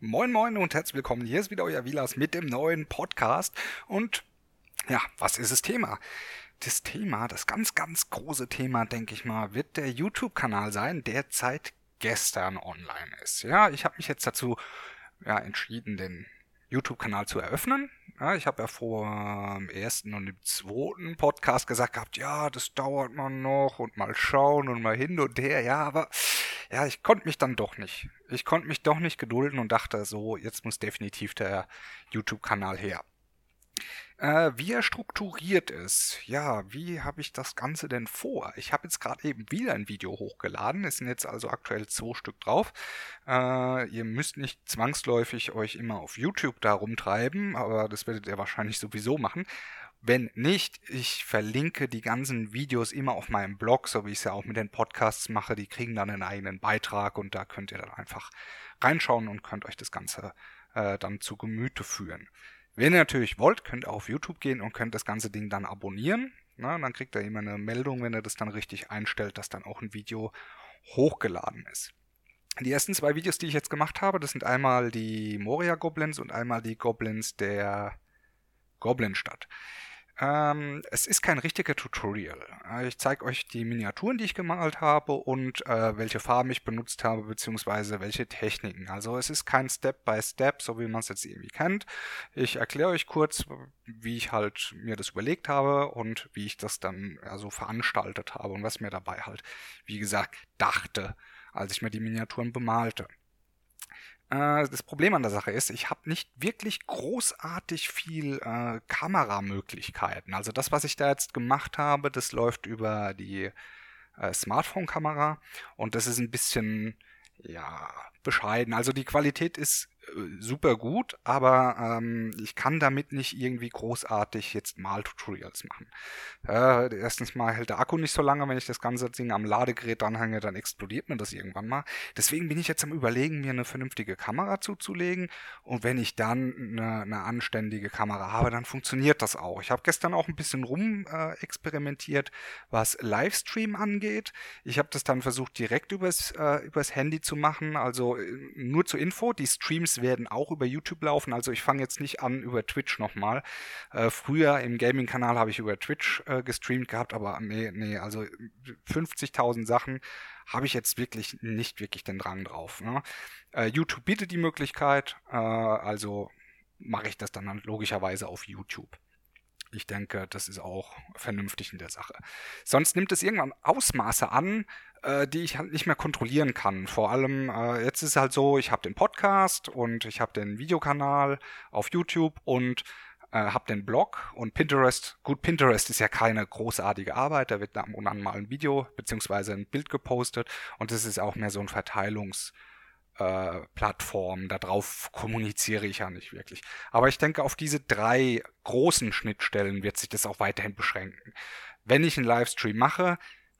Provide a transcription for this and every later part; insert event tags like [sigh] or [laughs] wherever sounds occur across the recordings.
Moin Moin und herzlich willkommen. Hier ist wieder euer Vilas mit dem neuen Podcast. Und ja, was ist das Thema? Das Thema, das ganz, ganz große Thema, denke ich mal, wird der YouTube-Kanal sein, der seit gestern online ist. Ja, ich habe mich jetzt dazu ja, entschieden, den YouTube-Kanal zu eröffnen. Ja, ich habe ja vor dem ersten und dem zweiten Podcast gesagt gehabt, ja, das dauert man noch und mal schauen und mal hin und her. Ja, aber ja, ich konnte mich dann doch nicht. Ich konnte mich doch nicht gedulden und dachte so, jetzt muss definitiv der YouTube-Kanal her. Äh, wie er strukturiert ist, ja, wie habe ich das Ganze denn vor? Ich habe jetzt gerade eben wieder ein Video hochgeladen, es sind jetzt also aktuell zwei Stück drauf. Äh, ihr müsst nicht zwangsläufig euch immer auf YouTube da rumtreiben, aber das werdet ihr wahrscheinlich sowieso machen. Wenn nicht, ich verlinke die ganzen Videos immer auf meinem Blog, so wie ich es ja auch mit den Podcasts mache. Die kriegen dann einen eigenen Beitrag und da könnt ihr dann einfach reinschauen und könnt euch das Ganze äh, dann zu Gemüte führen. Wenn ihr natürlich wollt, könnt ihr auf YouTube gehen und könnt das ganze Ding dann abonnieren. Na, dann kriegt ihr immer eine Meldung, wenn ihr das dann richtig einstellt, dass dann auch ein Video hochgeladen ist. Die ersten zwei Videos, die ich jetzt gemacht habe, das sind einmal die Moria Goblins und einmal die Goblins der Goblinstadt. Ähm, es ist kein richtiger Tutorial. Äh, ich zeige euch die Miniaturen, die ich gemalt habe und äh, welche Farben ich benutzt habe, beziehungsweise welche Techniken. Also es ist kein Step-by-Step, Step, so wie man es jetzt irgendwie kennt. Ich erkläre euch kurz, wie ich halt mir das überlegt habe und wie ich das dann ja, so veranstaltet habe und was mir dabei halt, wie gesagt, dachte, als ich mir die Miniaturen bemalte. Äh, das Problem an der Sache ist, ich habe nicht wirklich großartig viel äh, Kameramöglichkeiten. Also das, was ich da jetzt gemacht habe, das läuft über die äh, Smartphone-Kamera und das ist ein bisschen, ja, bescheiden. Also die Qualität ist super gut, aber ähm, ich kann damit nicht irgendwie großartig jetzt Mal-Tutorials machen. Äh, erstens mal hält der Akku nicht so lange, wenn ich das ganze Ding am Ladegerät dranhänge, dann explodiert mir das irgendwann mal. Deswegen bin ich jetzt am überlegen, mir eine vernünftige Kamera zuzulegen und wenn ich dann eine, eine anständige Kamera habe, dann funktioniert das auch. Ich habe gestern auch ein bisschen rum äh, experimentiert, was Livestream angeht. Ich habe das dann versucht direkt übers, äh, übers Handy zu machen, also äh, nur zur Info, die Streams werden auch über YouTube laufen. Also ich fange jetzt nicht an über Twitch nochmal. Äh, früher im Gaming-Kanal habe ich über Twitch äh, gestreamt gehabt, aber nee, nee, also 50.000 Sachen habe ich jetzt wirklich nicht wirklich den Drang drauf. Ne? Äh, YouTube bietet die Möglichkeit, äh, also mache ich das dann logischerweise auf YouTube. Ich denke, das ist auch vernünftig in der Sache. Sonst nimmt es irgendwann Ausmaße an, äh, die ich halt nicht mehr kontrollieren kann. Vor allem, äh, jetzt ist es halt so, ich habe den Podcast und ich habe den Videokanal auf YouTube und äh, habe den Blog und Pinterest. Gut, Pinterest ist ja keine großartige Arbeit, da wird ab und an mal ein Video beziehungsweise ein Bild gepostet und das ist auch mehr so ein Verteilungs- äh, Plattform. Darauf kommuniziere ich ja nicht wirklich. Aber ich denke, auf diese drei großen Schnittstellen wird sich das auch weiterhin beschränken. Wenn ich einen Livestream mache,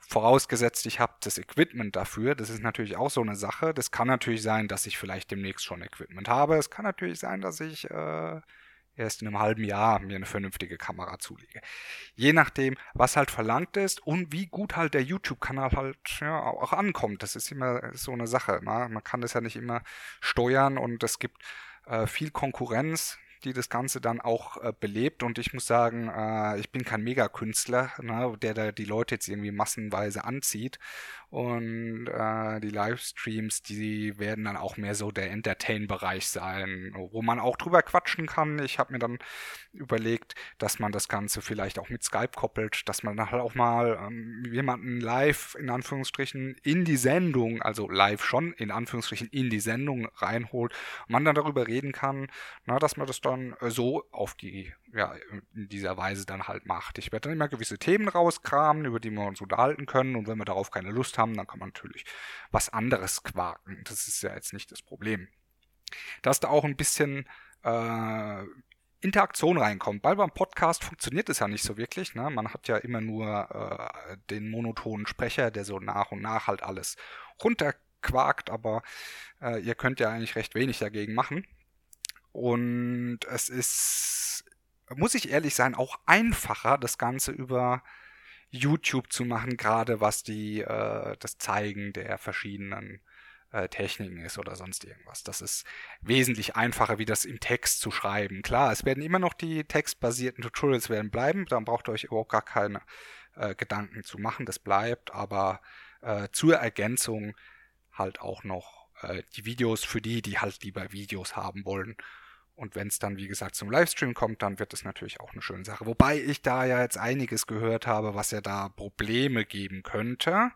Vorausgesetzt, ich habe das Equipment dafür. Das ist natürlich auch so eine Sache. Das kann natürlich sein, dass ich vielleicht demnächst schon Equipment habe. Es kann natürlich sein, dass ich äh, erst in einem halben Jahr mir eine vernünftige Kamera zulege. Je nachdem, was halt verlangt ist und wie gut halt der YouTube-Kanal halt ja, auch ankommt. Das ist immer so eine Sache. Man, man kann das ja nicht immer steuern und es gibt äh, viel Konkurrenz die das Ganze dann auch äh, belebt. Und ich muss sagen, äh, ich bin kein Megakünstler, ne, der da die Leute jetzt irgendwie massenweise anzieht. Und äh, die Livestreams, die werden dann auch mehr so der Entertain-Bereich sein, wo man auch drüber quatschen kann. Ich habe mir dann überlegt, dass man das Ganze vielleicht auch mit Skype koppelt, dass man dann halt auch mal ähm, jemanden live in Anführungsstrichen in die Sendung, also live schon in Anführungsstrichen in die Sendung reinholt man dann darüber reden kann, na, dass man das dann äh, so auf die ja, in dieser Weise dann halt macht. Ich werde dann immer gewisse Themen rauskramen, über die wir uns unterhalten können und wenn wir darauf keine Lust haben, dann kann man natürlich was anderes quaken. Das ist ja jetzt nicht das Problem. Dass da auch ein bisschen äh, Interaktion reinkommt. Weil beim Podcast funktioniert es ja nicht so wirklich. Ne? Man hat ja immer nur äh, den monotonen Sprecher, der so nach und nach halt alles runterquakt, aber äh, ihr könnt ja eigentlich recht wenig dagegen machen. Und es ist muss ich ehrlich sein, auch einfacher, das Ganze über YouTube zu machen, gerade was die, äh, das Zeigen der verschiedenen äh, Techniken ist oder sonst irgendwas. Das ist wesentlich einfacher, wie das im Text zu schreiben. Klar, es werden immer noch die textbasierten Tutorials werden bleiben, dann braucht ihr euch überhaupt gar keine äh, Gedanken zu machen, das bleibt, aber äh, zur Ergänzung halt auch noch äh, die Videos für die, die halt lieber Videos haben wollen. Und wenn es dann, wie gesagt, zum Livestream kommt, dann wird es natürlich auch eine schöne Sache. Wobei ich da ja jetzt einiges gehört habe, was ja da Probleme geben könnte.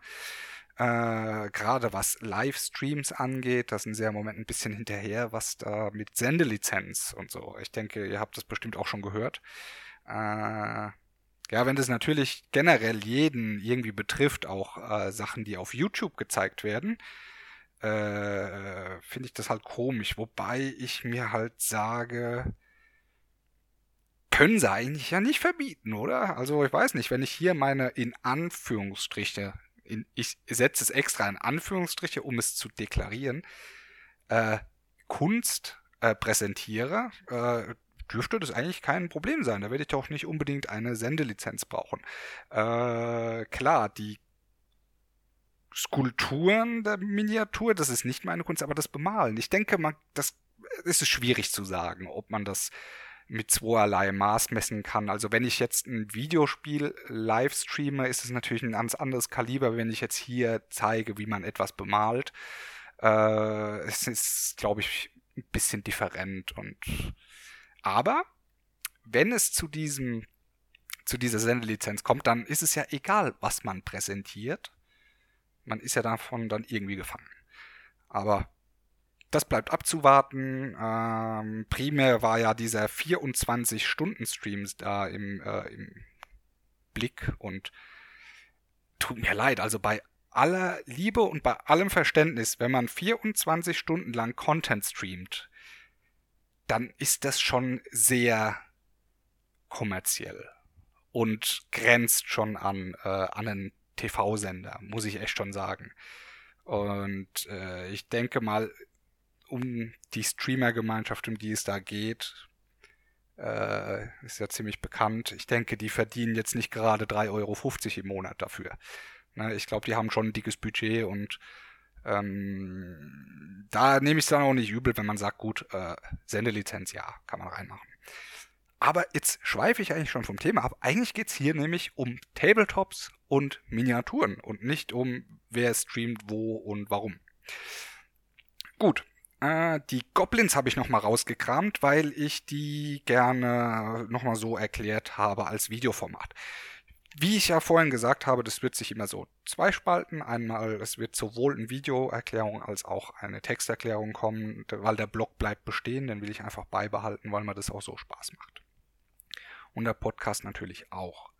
Äh, Gerade was Livestreams angeht, da sind sie ja im Moment ein bisschen [laughs] hinterher, was da mit Sendelizenz und so. Ich denke, ihr habt das bestimmt auch schon gehört. Äh, ja, wenn das natürlich generell jeden irgendwie betrifft, auch äh, Sachen, die auf YouTube gezeigt werden, äh, finde ich das halt komisch. Wobei ich mir halt sage, können sie eigentlich ja nicht verbieten, oder? Also ich weiß nicht, wenn ich hier meine in Anführungsstriche, in, ich setze es extra in Anführungsstriche, um es zu deklarieren, äh, Kunst äh, präsentiere, äh, dürfte das eigentlich kein Problem sein. Da werde ich doch nicht unbedingt eine Sendelizenz brauchen. Äh, klar, die Skulpturen der Miniatur, das ist nicht meine Kunst, aber das Bemalen. Ich denke, man, das ist schwierig zu sagen, ob man das mit zweierlei Maß messen kann. Also wenn ich jetzt ein Videospiel live streame, ist es natürlich ein ganz anderes Kaliber, wenn ich jetzt hier zeige, wie man etwas bemalt. Äh, es ist, glaube ich, ein bisschen different und aber wenn es zu diesem zu dieser Sendelizenz kommt, dann ist es ja egal, was man präsentiert man ist ja davon dann irgendwie gefangen. Aber das bleibt abzuwarten. Ähm, primär war ja dieser 24-Stunden-Streams da im, äh, im Blick und tut mir leid, also bei aller Liebe und bei allem Verständnis, wenn man 24 Stunden lang Content streamt, dann ist das schon sehr kommerziell und grenzt schon an, äh, an einen TV-Sender, muss ich echt schon sagen. Und äh, ich denke mal, um die Streamer-Gemeinschaft, um die es da geht, äh, ist ja ziemlich bekannt. Ich denke, die verdienen jetzt nicht gerade 3,50 Euro im Monat dafür. Ne, ich glaube, die haben schon ein dickes Budget und ähm, da nehme ich es dann auch nicht übel, wenn man sagt, gut, äh, Sendelizenz, ja, kann man reinmachen. Aber jetzt schweife ich eigentlich schon vom Thema ab. Eigentlich geht es hier nämlich um Tabletops und Miniaturen und nicht um wer streamt wo und warum. Gut, äh, die Goblins habe ich nochmal rausgekramt, weil ich die gerne nochmal so erklärt habe als Videoformat. Wie ich ja vorhin gesagt habe, das wird sich immer so zweispalten. Einmal, es wird sowohl eine Videoerklärung als auch eine Texterklärung kommen, weil der Blog bleibt bestehen, den will ich einfach beibehalten, weil mir das auch so Spaß macht und der Podcast natürlich auch.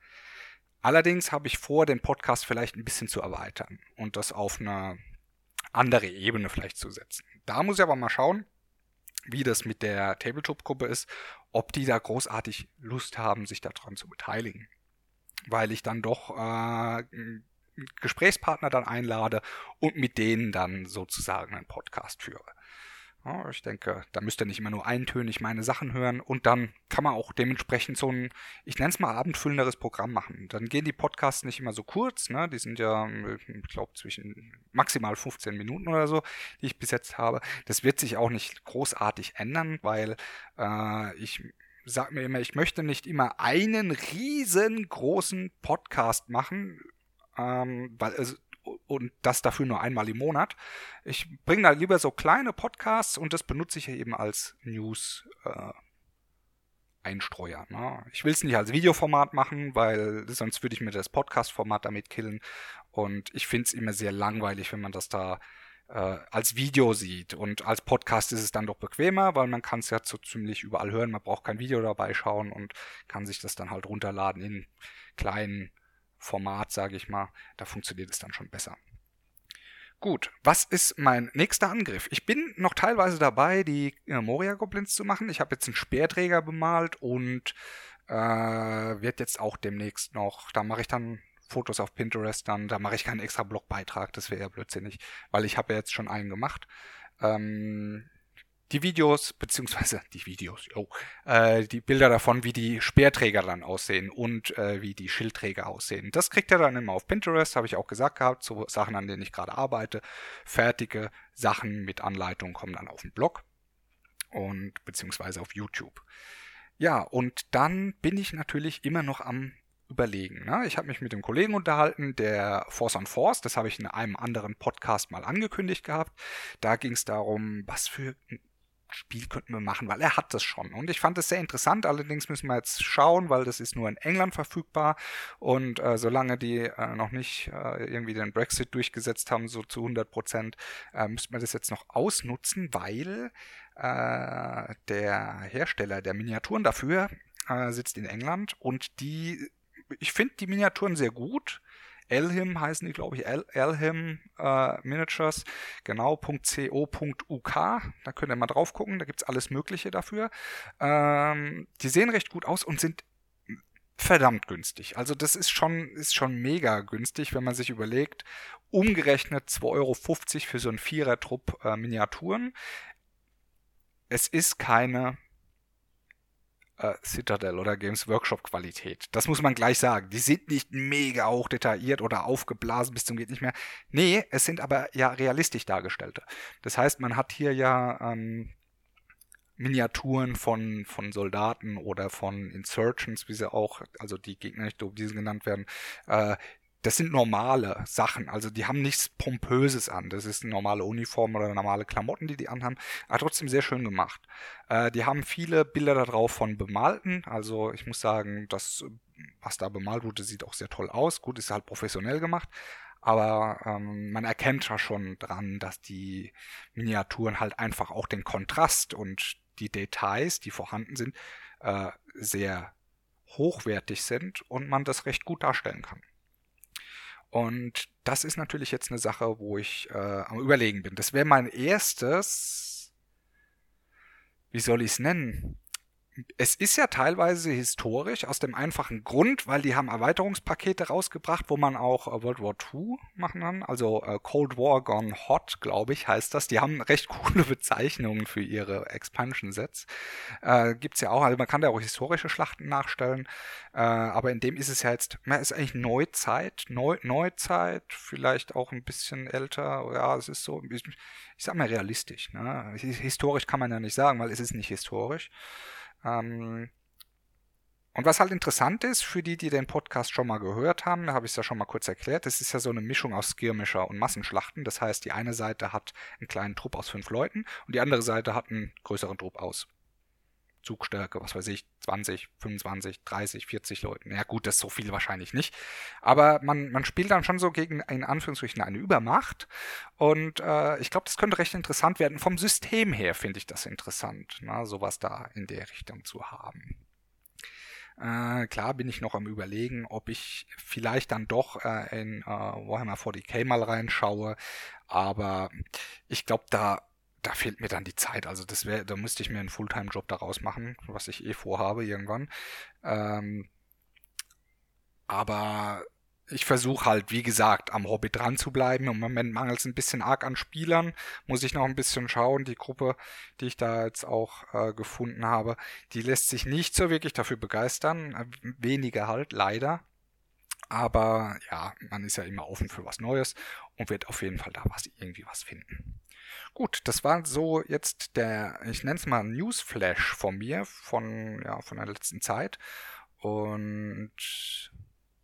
Allerdings habe ich vor, den Podcast vielleicht ein bisschen zu erweitern und das auf eine andere Ebene vielleicht zu setzen. Da muss ich aber mal schauen, wie das mit der Tabletop-Gruppe ist, ob die da großartig Lust haben, sich daran zu beteiligen. Weil ich dann doch äh, Gesprächspartner dann einlade und mit denen dann sozusagen einen Podcast führe. Ja, ich denke, da müsst ihr nicht immer nur eintönig meine Sachen hören und dann kann man auch dementsprechend so ein, ich nenne es mal abendfüllenderes Programm machen. Dann gehen die Podcasts nicht immer so kurz, ne? Die sind ja, ich glaube, zwischen maximal 15 Minuten oder so, die ich bis jetzt habe. Das wird sich auch nicht großartig ändern, weil äh, ich sag mir immer, ich möchte nicht immer einen riesengroßen Podcast machen, ähm, weil es und das dafür nur einmal im Monat. Ich bringe da lieber so kleine Podcasts und das benutze ich eben als News äh, Einstreuer. Ne? Ich will es nicht als Videoformat machen, weil sonst würde ich mir das Podcast-Format damit killen. Und ich finde es immer sehr langweilig, wenn man das da äh, als Video sieht. Und als Podcast ist es dann doch bequemer, weil man kann es ja so ziemlich überall hören. Man braucht kein Video dabei schauen und kann sich das dann halt runterladen in kleinen Format, sage ich mal, da funktioniert es dann schon besser. Gut, was ist mein nächster Angriff? Ich bin noch teilweise dabei, die äh, Moria-Goblins zu machen. Ich habe jetzt einen Speerträger bemalt und äh, wird jetzt auch demnächst noch, da mache ich dann Fotos auf Pinterest, dann da mache ich keinen extra Blogbeitrag, das wäre ja blödsinnig, weil ich habe ja jetzt schon einen gemacht. Ähm, die Videos, beziehungsweise [laughs] die Videos, oh, äh, die Bilder davon, wie die Speerträger dann aussehen und äh, wie die Schildträger aussehen. Das kriegt ihr dann immer auf Pinterest, habe ich auch gesagt gehabt, so Sachen, an denen ich gerade arbeite. Fertige Sachen mit Anleitung kommen dann auf den Blog und beziehungsweise auf YouTube. Ja, und dann bin ich natürlich immer noch am überlegen. Ne? Ich habe mich mit dem Kollegen unterhalten, der Force on Force, das habe ich in einem anderen Podcast mal angekündigt gehabt. Da ging es darum, was für Spiel könnten wir machen, weil er hat das schon. Und ich fand es sehr interessant, allerdings müssen wir jetzt schauen, weil das ist nur in England verfügbar. Und äh, solange die äh, noch nicht äh, irgendwie den Brexit durchgesetzt haben, so zu 100 Prozent, äh, müsste man das jetzt noch ausnutzen, weil äh, der Hersteller der Miniaturen dafür äh, sitzt in England und die, ich finde die Miniaturen sehr gut. Elhim heißen die, glaube ich, El Elhim äh, Miniatures, genau, .co.uk, da könnt ihr mal drauf gucken, da gibt es alles Mögliche dafür. Ähm, die sehen recht gut aus und sind verdammt günstig. Also das ist schon, ist schon mega günstig, wenn man sich überlegt, umgerechnet 2,50 Euro für so einen Vierer-Trupp äh, Miniaturen. Es ist keine äh, Citadel oder Games Workshop Qualität. Das muss man gleich sagen. Die sind nicht mega hoch detailliert oder aufgeblasen bis zum geht nicht mehr. Nee, es sind aber ja realistisch dargestellte. Das heißt, man hat hier ja ähm, Miniaturen von, von Soldaten oder von Insurgents, wie sie auch, also die Gegner, die genannt werden, äh, das sind normale Sachen. Also die haben nichts Pompöses an. Das ist eine normale Uniform oder normale Klamotten, die die anhaben. Aber trotzdem sehr schön gemacht. Äh, die haben viele Bilder darauf von bemalten. Also ich muss sagen, das, was da bemalt wurde, sieht auch sehr toll aus. Gut, ist halt professionell gemacht. Aber ähm, man erkennt ja schon dran, dass die Miniaturen halt einfach auch den Kontrast und die Details, die vorhanden sind, äh, sehr hochwertig sind und man das recht gut darstellen kann. Und das ist natürlich jetzt eine Sache, wo ich äh, am Überlegen bin. Das wäre mein erstes, wie soll ich es nennen? Es ist ja teilweise historisch aus dem einfachen Grund, weil die haben Erweiterungspakete rausgebracht, wo man auch äh, World War II machen kann. Also äh, Cold War Gone Hot, glaube ich, heißt das. Die haben [laughs] recht coole Bezeichnungen für ihre Expansion-Sets. Äh, gibt's ja auch, also man kann da auch historische Schlachten nachstellen. Äh, aber in dem ist es ja jetzt, man ist eigentlich Neuzeit, Neu Neuzeit, vielleicht auch ein bisschen älter. Ja, es ist so, ich, ich sag mal realistisch. Ne? Historisch kann man ja nicht sagen, weil es ist nicht historisch. Ähm, und was halt interessant ist, für die, die den Podcast schon mal gehört haben, da habe ich es ja schon mal kurz erklärt, das ist ja so eine Mischung aus Skirmischer und Massenschlachten. Das heißt, die eine Seite hat einen kleinen Trupp aus fünf Leuten und die andere Seite hat einen größeren Trupp aus Zugstärke, was weiß ich, 20, 25, 30, 40 Leuten. Ja gut, das ist so viel wahrscheinlich nicht. Aber man, man spielt dann schon so gegen in Anführungsstrichen eine Übermacht. Und äh, ich glaube, das könnte recht interessant werden. Vom System her finde ich das interessant, na, sowas da in der Richtung zu haben. Äh, klar bin ich noch am überlegen, ob ich vielleicht dann doch äh, in äh, Warhammer 40k mal reinschaue. Aber ich glaube, da da fehlt mir dann die Zeit. Also das wäre, da müsste ich mir einen Fulltime-Job daraus machen, was ich eh vorhabe irgendwann. Ähm, aber ich versuche halt, wie gesagt, am Hobby dran zu bleiben. Im Moment mangelt es ein bisschen arg an Spielern. Muss ich noch ein bisschen schauen. Die Gruppe, die ich da jetzt auch äh, gefunden habe, die lässt sich nicht so wirklich dafür begeistern. Äh, weniger halt, leider. Aber ja, man ist ja immer offen für was Neues und wird auf jeden Fall da was irgendwie was finden. Gut, das war so jetzt der, ich nenne es mal Newsflash von mir, von, ja, von der letzten Zeit. Und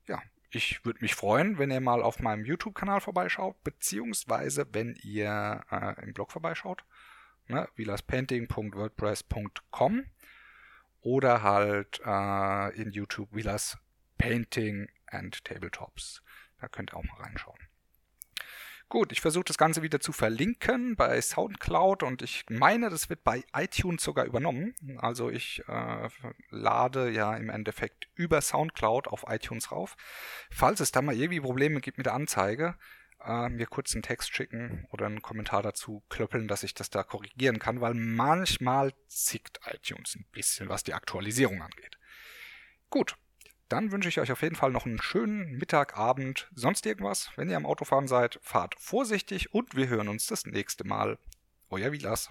ja, ich würde mich freuen, wenn ihr mal auf meinem YouTube-Kanal vorbeischaut, beziehungsweise wenn ihr äh, im Blog vorbeischaut, ne, wilaspainting.wordpress.com oder halt äh, in YouTube Wilas Painting and Tabletops. Da könnt ihr auch mal reinschauen. Gut, ich versuche das Ganze wieder zu verlinken bei SoundCloud und ich meine, das wird bei iTunes sogar übernommen. Also ich äh, lade ja im Endeffekt über SoundCloud auf iTunes rauf. Falls es da mal irgendwie Probleme gibt mit der Anzeige, äh, mir kurz einen Text schicken oder einen Kommentar dazu klöppeln, dass ich das da korrigieren kann, weil manchmal zickt iTunes ein bisschen, was die Aktualisierung angeht. Gut, dann wünsche ich euch auf jeden Fall noch einen schönen Mittag, Abend, sonst irgendwas. Wenn ihr am Autofahren seid, fahrt vorsichtig und wir hören uns das nächste Mal. Euer Vilas.